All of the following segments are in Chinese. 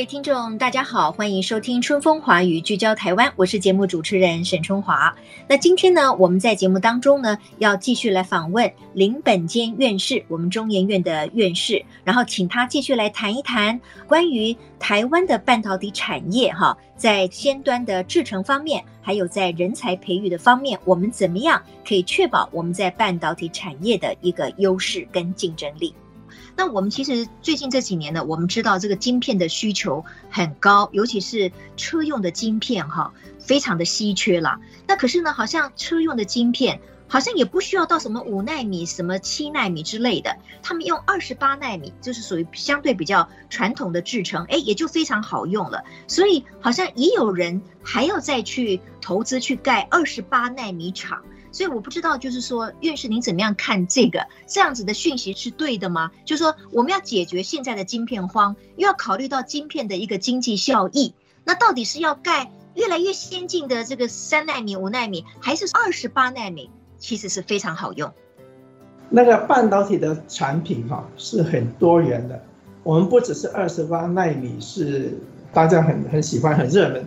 位听众，大家好，欢迎收听《春风华语》，聚焦台湾，我是节目主持人沈春华。那今天呢，我们在节目当中呢，要继续来访问林本坚院士，我们中研院的院士，然后请他继续来谈一谈关于台湾的半导体产业哈，在先端的制程方面，还有在人才培育的方面，我们怎么样可以确保我们在半导体产业的一个优势跟竞争力？那我们其实最近这几年呢，我们知道这个晶片的需求很高，尤其是车用的晶片哈，非常的稀缺了。那可是呢，好像车用的晶片好像也不需要到什么五纳米、什么七纳米之类的，他们用二十八纳米，就是属于相对比较传统的制程，哎，也就非常好用了。所以好像也有人还要再去投资去盖二十八纳米厂。所以我不知道，就是说，院士您怎么样看这个这样子的讯息是对的吗？就是说，我们要解决现在的晶片荒，又要考虑到晶片的一个经济效益，那到底是要盖越来越先进的这个三奈米、五奈米，还是二十八奈米？其实是非常好用。那个半导体的产品哈是很多元的，我们不只是二十八奈米是大家很很喜欢、很热门。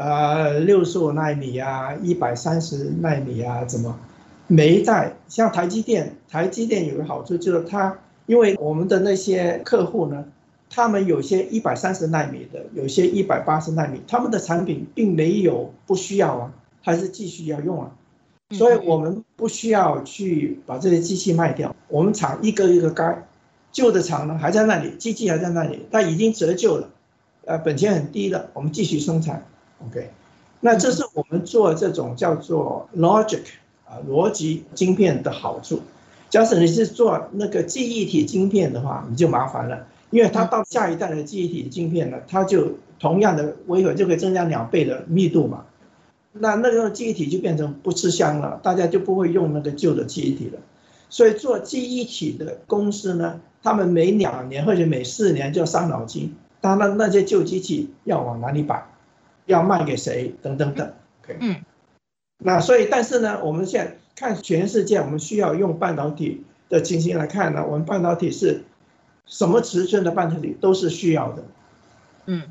呃，六十五纳米啊，一百三十纳米啊，怎么？每一代像台积电，台积电有个好处就是它，因为我们的那些客户呢，他们有些一百三十纳米的，有些一百八十纳米，他们的产品并没有不需要啊，还是继续要用啊，所以我们不需要去把这些机器卖掉，我们厂一个一个盖，旧的厂呢还在那里，机器还在那里，但已经折旧了，呃，本钱很低了，我们继续生产。OK，那这是我们做这种叫做 logic 啊逻辑晶片的好处。假使你是做那个记忆体晶片的话，你就麻烦了，因为它到下一代的记忆体晶片呢，它就同样的微核就可以增加两倍的密度嘛。那那个记忆体就变成不吃香了，大家就不会用那个旧的记忆体了。所以做记忆体的公司呢，他们每两年或者每四年就要伤脑筋，当然那些旧机器要往哪里摆？要卖给谁？等等等，OK，嗯，那所以，但是呢，我们现在看全世界，我们需要用半导体的情形来看呢，我们半导体是什么尺寸的半导体都是需要的，嗯，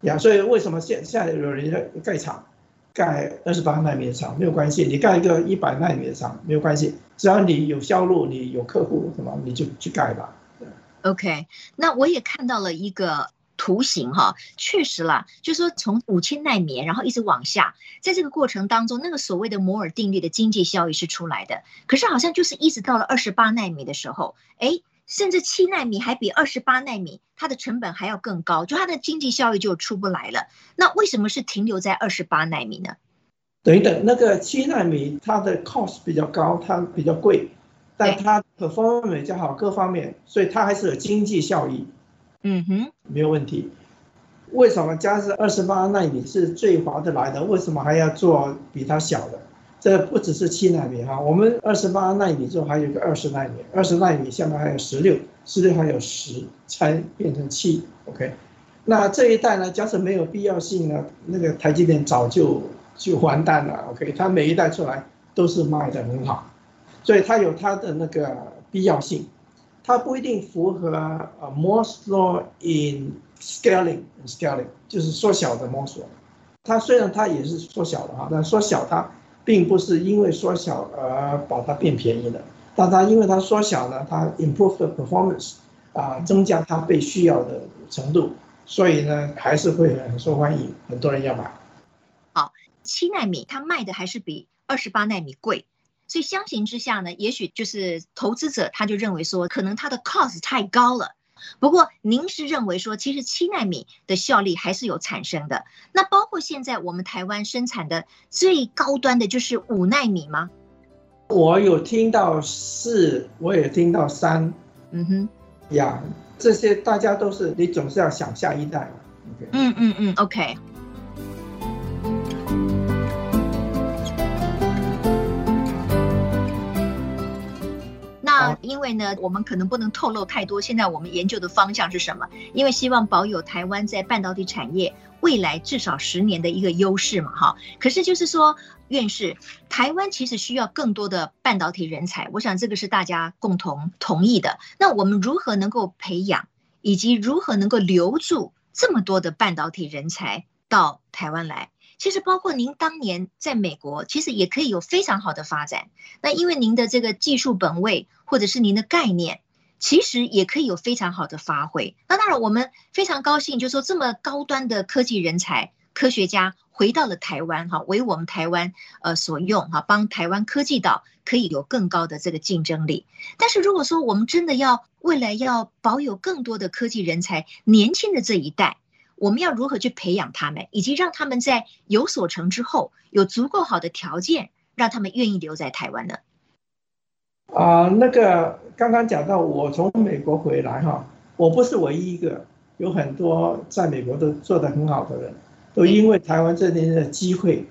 呀，所以为什么现现在有人在盖厂，盖二十八纳米的厂没有关系，你盖一个一百纳米的厂没有关系，只要你有销路，你有客户什么，你就去盖吧。OK，那我也看到了一个。图形哈，确实啦，就是说从五千奈米，然后一直往下，在这个过程当中，那个所谓的摩尔定律的经济效益是出来的。可是好像就是一直到了二十八奈米的时候，哎，甚至七奈米还比二十八奈米它的成本还要更高，就它的经济效益就出不来了。那为什么是停留在二十八奈米呢？等一等，那个七奈米它的 cost 比较高，它比较贵，但它 performance 比较好，各方面，所以它还是有经济效益。嗯哼，没有问题。为什么加是二十八纳米是最划得来的？为什么还要做比它小的？这不只是七纳米哈，我们二十八纳米之后还有个二十纳米，二十纳米下面还有十六，十六还有十才变成七。OK，那这一代呢，假设没有必要性呢，那个台积电早就就完蛋了。OK，它每一代出来都是卖的很好，所以它有它的那个必要性。它不一定符合呃 Moore's Law in scaling scaling，就是缩小的摩索。它虽然它也是缩小的哈，但缩小它并不是因为缩小而把它变便宜的。但它因为它缩小了，它 improve the performance 啊，增加它被需要的程度，所以呢还是会很受欢迎，很多人要买。好，七纳米它卖的还是比二十八纳米贵。所以相形之下呢，也许就是投资者他就认为说，可能它的 cost 太高了，不过您是认为说，其实七纳米的效力还是有产生的。那包括现在我们台湾生产的最高端的就是五纳米吗？我有听到四，我也听到三。嗯哼，呀，这些大家都是，你总是要想下一代嘛。Okay. 嗯嗯嗯，OK。因为呢，我们可能不能透露太多。现在我们研究的方向是什么？因为希望保有台湾在半导体产业未来至少十年的一个优势嘛，哈。可是就是说，院士，台湾其实需要更多的半导体人才，我想这个是大家共同同意的。那我们如何能够培养，以及如何能够留住这么多的半导体人才到台湾来？其实包括您当年在美国，其实也可以有非常好的发展。那因为您的这个技术本位，或者是您的概念，其实也可以有非常好的发挥。那当然，我们非常高兴，就说这么高端的科技人才、科学家回到了台湾，哈，为我们台湾呃所用，哈，帮台湾科技岛可以有更高的这个竞争力。但是如果说我们真的要未来要保有更多的科技人才，年轻的这一代。我们要如何去培养他们，以及让他们在有所成之后，有足够好的条件，让他们愿意留在台湾呢？啊、呃，那个刚刚讲到，我从美国回来哈，我不是唯一一个，有很多在美国都做得很好的人，都因为台湾这边的机会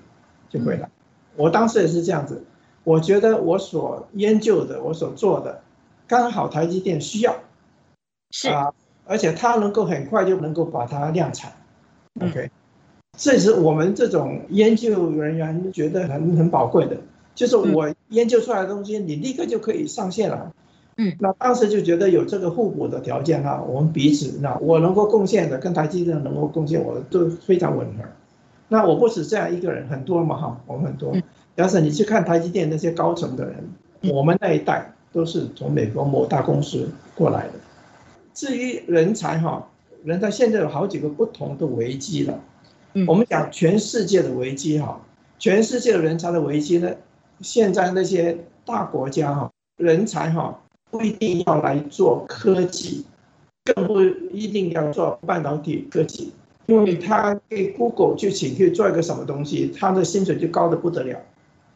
就回来。我当时也是这样子，我觉得我所研究的，我所做的，刚好台积电需要，是啊。呃而且它能够很快就能够把它量产，OK，这是我们这种研究人员觉得很很宝贵的，就是我研究出来的东西，你立刻就可以上线了，嗯，那当时就觉得有这个互补的条件哈，我们彼此那我能够贡献的跟台积电能够贡献我的都非常吻合，那我不止这样一个人，很多嘛哈，我们很多，假设你去看台积电那些高层的人，我们那一代都是从美国某大公司过来的。至于人才哈，人才现在有好几个不同的危机了。我们讲全世界的危机哈，全世界的人才的危机呢，现在那些大国家哈，人才哈不一定要来做科技，更不一定要做半导体科技，因为他给 Google 去请去做一个什么东西，他的薪水就高的不得了。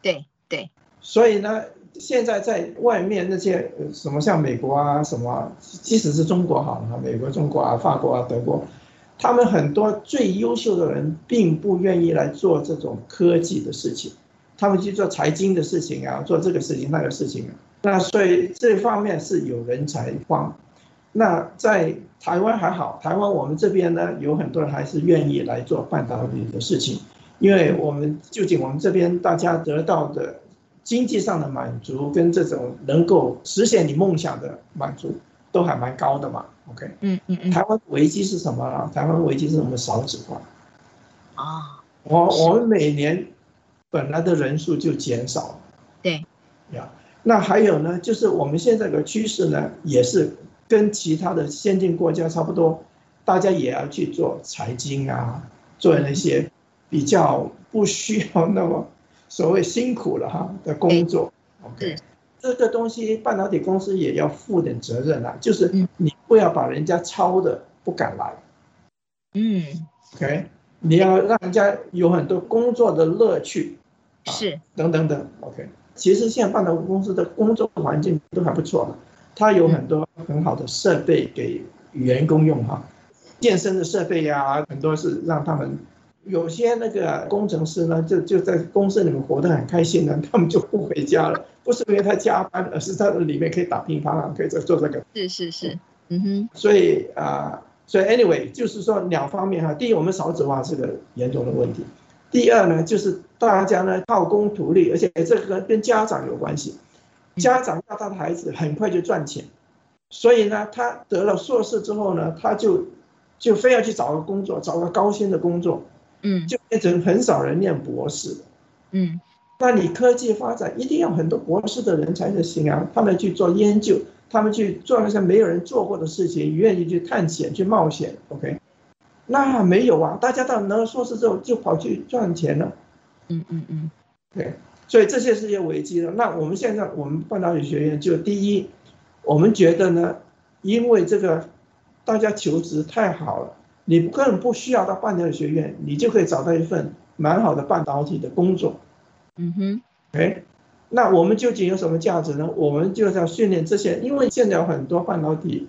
对对，所以呢。现在在外面那些什么像美国啊什么，即使是中国好了，美国、中国啊、法国啊、德国，他们很多最优秀的人并不愿意来做这种科技的事情，他们去做财经的事情啊，做这个事情那个事情啊。那所以这方面是有人才荒。那在台湾还好，台湾我们这边呢有很多人还是愿意来做半导体的事情，因为我们究竟我们这边大家得到的。经济上的满足跟这种能够实现你梦想的满足都还蛮高的嘛，OK？嗯嗯嗯。台湾危机是什么呢？台湾危机是我们少子化啊。我我们每年本来的人数就减少。对。呀，那还有呢，就是我们现在的趋势呢，也是跟其他的先进国家差不多，大家也要去做财经啊，做那些比较不需要那么。所谓辛苦了哈的工作，OK，这个东西半导体公司也要负点责任啊，就是你不要把人家抄的不敢来，嗯，OK，你要让人家有很多工作的乐趣，是，等等等，OK，其实现在半导体公司的工作环境都还不错，它有很多很好的设备给员工用哈，健身的设备呀，很多是让他们。有些那个工程师呢，就就在公司里面活得很开心呢，他们就不回家了，不是因为他加班，而是他在里面可以打乒乓啊，可以做做这个。是是是，嗯哼。所以啊、呃，所以 anyway，就是说两方面哈，第一，我们少子化是个严重的问题；第二呢，就是大家呢靠工图利，而且这个跟家长有关系，家长要他的孩子很快就赚钱，所以呢，他得了硕士之后呢，他就就非要去找个工作，找个高薪的工作。嗯，就变成很少人念博士。嗯，那你科技发展一定要很多博士的人才才行啊，他们去做研究，他们去做那些没有人做过的事情，愿意去探险去冒险。OK，那没有啊，大家到拿了硕士之后就跑去赚钱了。嗯嗯嗯，对，所以这些是些危机了。那我们现在我们半导体学院就第一，我们觉得呢，因为这个大家求职太好了，你根本不需要到半导体学院，你就可以找到一份蛮好的半导体的工作。嗯哼，哎，那我们究竟有什么价值呢？我们就是要训练这些，因为现在有很多半导体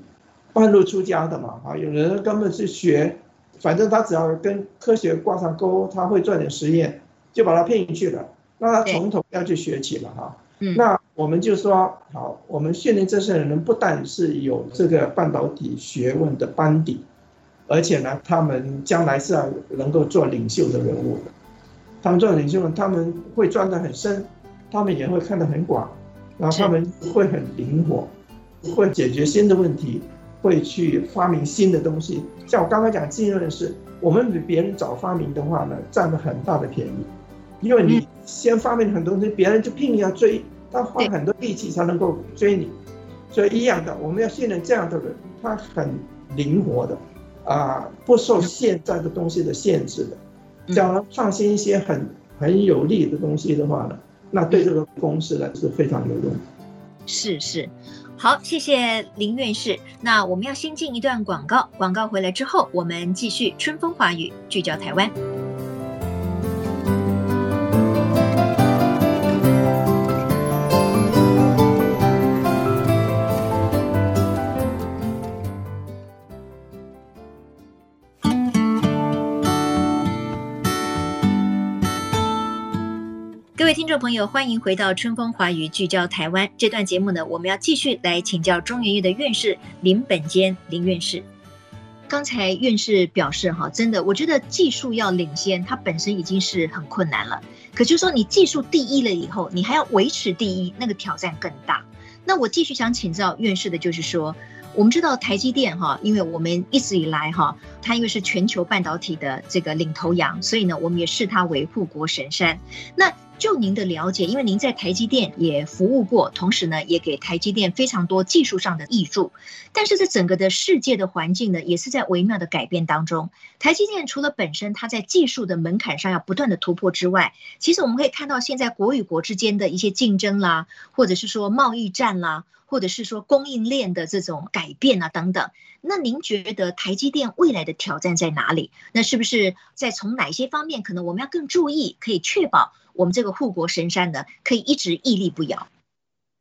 半路出家的嘛，啊，有人根本是学，反正他只要跟科学挂上钩，他会做点实验，就把他骗进去了，那他从头要去学起了哈。嗯，那我们就说好，我们训练这些人不但是有这个半导体学问的班底，而且呢，他们将来是要能够做领袖的人物的。他们做领袖，他们会钻得很深，他们也会看得很广，然后他们会很灵活，会解决新的问题，会去发明新的东西。像我刚刚讲经验的是，我们比别人早发明的话呢，占了很大的便宜。因为你先发明很多东西，别人就拼命要追，他花很多力气才能够追你，所以一样的，我们要信任这样的人，他很灵活的，啊，不受现在的东西的限制的，这样创新一些很很有利的东西的话呢，那对这个公司呢是非常有用。是是，好，谢谢林院士。那我们要先进一段广告，广告回来之后，我们继续春风华语，聚焦台湾。听众朋友，欢迎回到《春风华语》，聚焦台湾这段节目呢，我们要继续来请教中研院的院士林本坚林院士。刚才院士表示，哈，真的，我觉得技术要领先，它本身已经是很困难了。可就说，你技术第一了以后，你还要维持第一，那个挑战更大。那我继续想请教院士的就是说，我们知道台积电哈，因为我们一直以来哈，它因为是全球半导体的这个领头羊，所以呢，我们也视它为护国神山。那就您的了解，因为您在台积电也服务过，同时呢，也给台积电非常多技术上的益助。但是，这整个的世界的环境呢，也是在微妙的改变当中。台积电除了本身它在技术的门槛上要不断的突破之外，其实我们可以看到现在国与国之间的一些竞争啦，或者是说贸易战啦，或者是说供应链的这种改变啊等等。那您觉得台积电未来的挑战在哪里？那是不是在从哪些方面可能我们要更注意，可以确保？我们这个护国神山呢，可以一直屹立不摇。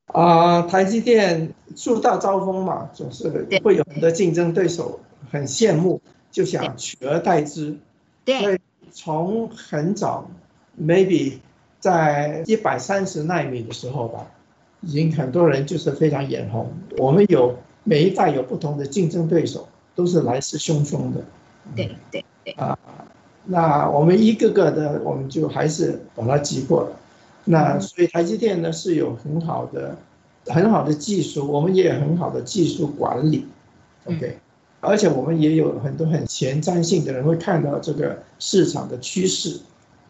啊、呃，台积电树大招风嘛，总是会有很多竞争对手很羡慕，就想取而代之。对，所以从很早，maybe 在一百三十纳米的时候吧，已经很多人就是非常眼红。我们有每一代有不同的竞争对手，都是来势汹汹的。对对对啊。那我们一个个的，我们就还是把它击破了。那所以台积电呢是有很好的、很好的技术，我们也有很好的技术管理。OK，而且我们也有很多很前瞻性的人会看到这个市场的趋势。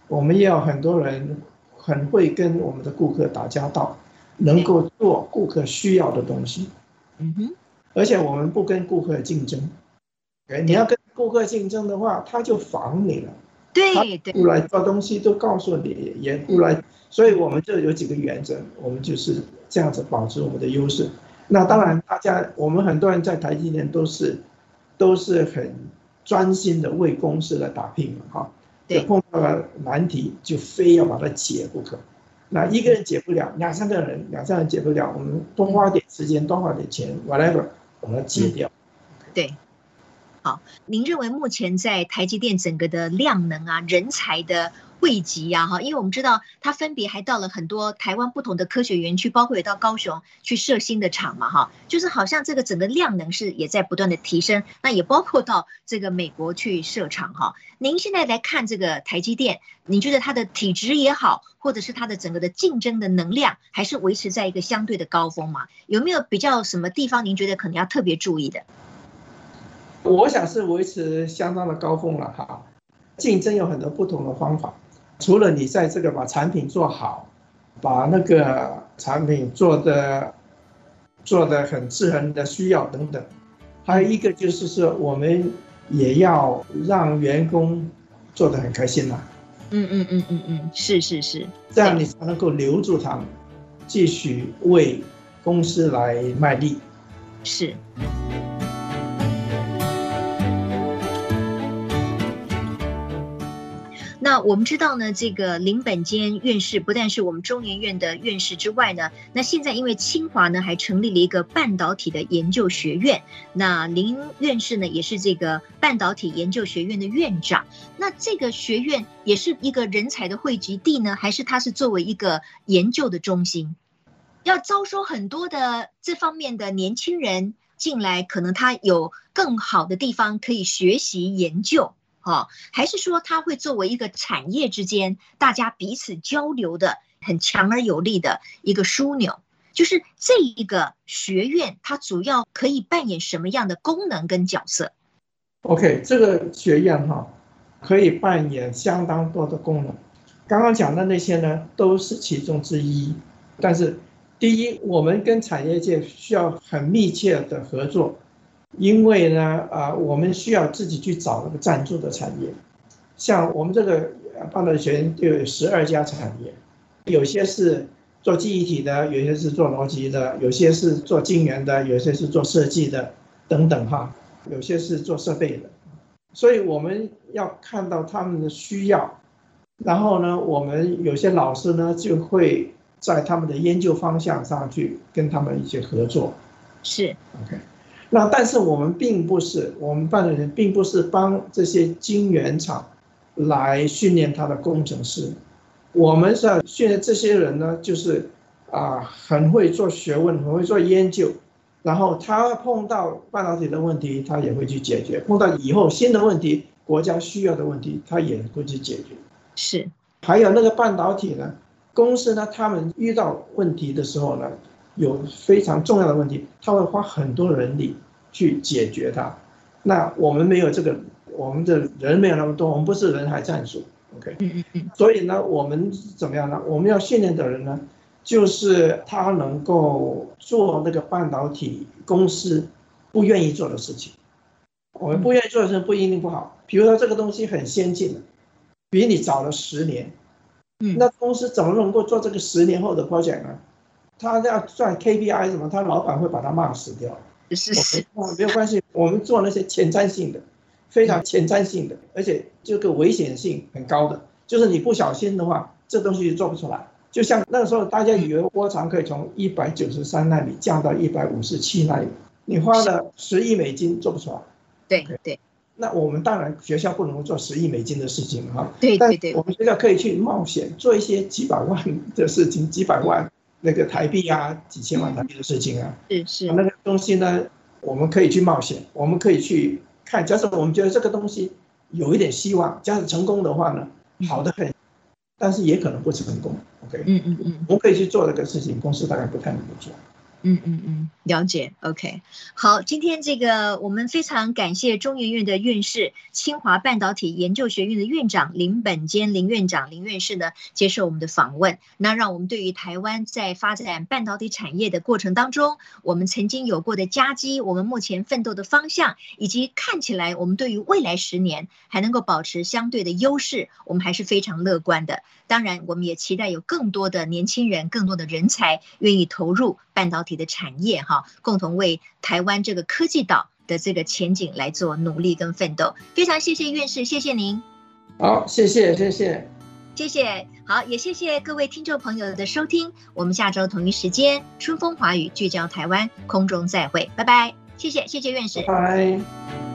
我们也有很多人很会跟我们的顾客打交道，能够做顾客需要的东西。嗯哼，而且我们不跟顾客竞争。你要跟。顾客竞争的话，他就防你了。对对，不来做东西都告诉你，也不来，所以我们就有几个原则，我们就是这样子保持我们的优势。那当然，大家我们很多人在台积电都是都是很专心的为公司来打拼嘛，哈。对。碰到了难题，就非要把它解不可。那一个人解不了，两三个人，两三个人解不了，我们多花点时间，多花点钱，whatever，我们要解掉。对。好，您认为目前在台积电整个的量能啊、人才的汇集呀，哈，因为我们知道它分别还到了很多台湾不同的科学园区，包括也到高雄去设新的厂嘛，哈，就是好像这个整个量能是也在不断的提升，那也包括到这个美国去设厂哈。您现在来看这个台积电，您觉得它的体质也好，或者是它的整个的竞争的能量，还是维持在一个相对的高峰嘛？有没有比较什么地方您觉得可能要特别注意的？我想是维持相当的高峰了哈，竞争有很多不同的方法，除了你在这个把产品做好，把那个产品做的做的很适合你的需要等等，还有一个就是说我们也要让员工做的很开心呐。嗯嗯嗯嗯嗯，是是是，这样你才能够留住他们，继续为公司来卖力。是。那我们知道呢，这个林本坚院士不但是我们中研院的院士之外呢，那现在因为清华呢还成立了一个半导体的研究学院，那林院士呢也是这个半导体研究学院的院长。那这个学院也是一个人才的汇集地呢，还是它是作为一个研究的中心，要招收很多的这方面的年轻人进来，可能他有更好的地方可以学习研究。哦，还是说它会作为一个产业之间大家彼此交流的很强而有力的一个枢纽？就是这一个学院，它主要可以扮演什么样的功能跟角色？OK，这个学院哈，可以扮演相当多的功能。刚刚讲的那些呢，都是其中之一。但是，第一，我们跟产业界需要很密切的合作。因为呢，啊、呃，我们需要自己去找那个赞助的产业，像我们这个半导体学院就有十二家产业，有些是做记忆体的，有些是做逻辑的，有些是做晶圆的，有些是做设计的，等等哈，有些是做设备的，所以我们要看到他们的需要，然后呢，我们有些老师呢就会在他们的研究方向上去跟他们一起合作，是，OK。那但是我们并不是，我们办的人并不是帮这些晶圆厂来训练他的工程师，我们是要训练这些人呢，就是啊很会做学问，很会做研究，然后他碰到半导体的问题，他也会去解决；碰到以后新的问题，国家需要的问题，他也会去解决。是，还有那个半导体呢，公司呢，他们遇到问题的时候呢。有非常重要的问题，他会花很多人力去解决它。那我们没有这个，我们的人没有那么多，我们不是人海战术，OK？所以呢，我们怎么样呢？我们要训练的人呢，就是他能够做那个半导体公司不愿意做的事情。我们不愿意做的事情不一定不好，比如说这个东西很先进的，比你早了十年，那公司怎么能够做这个十年后的 project 呢？他要算 KPI 什么，他老板会把他骂死掉。是是，没有关系，我们做那些前瞻性的，非常前瞻性的，而且这个危险性很高的，就是你不小心的话，这东西就做不出来。就像那个时候，大家以为波长可以从一百九十三纳米降到一百五十七纳米，你花了十亿美金做不出来。对对，那我们当然学校不能够做十亿美金的事情哈。对对对，我们学校可以去冒险做一些几百万的事情，几百万。那个台币啊，几千万台币的事情啊，是是，那个东西呢，我们可以去冒险，我们可以去看。假设我们觉得这个东西有一点希望，假设成功的话呢，好的很，但是也可能不成功。OK，嗯嗯嗯，我们可以去做这个事情，公司大概不太能够做。嗯嗯嗯，了解。OK，好，今天这个我们非常感谢中研院的院士、清华半导体研究学院的院长林本坚林院长林院士呢接受我们的访问。那让我们对于台湾在发展半导体产业的过程当中，我们曾经有过的夹击，我们目前奋斗的方向，以及看起来我们对于未来十年还能够保持相对的优势，我们还是非常乐观的。当然，我们也期待有更多的年轻人、更多的人才愿意投入半导体体的产业，哈，共同为台湾这个科技岛的这个前景来做努力跟奋斗。非常谢谢院士，谢谢您。好，谢谢，谢谢，谢谢。好，也谢谢各位听众朋友的收听。我们下周同一时间，春风华语聚焦台湾，空中再会，拜拜。谢谢，谢谢院士，拜拜。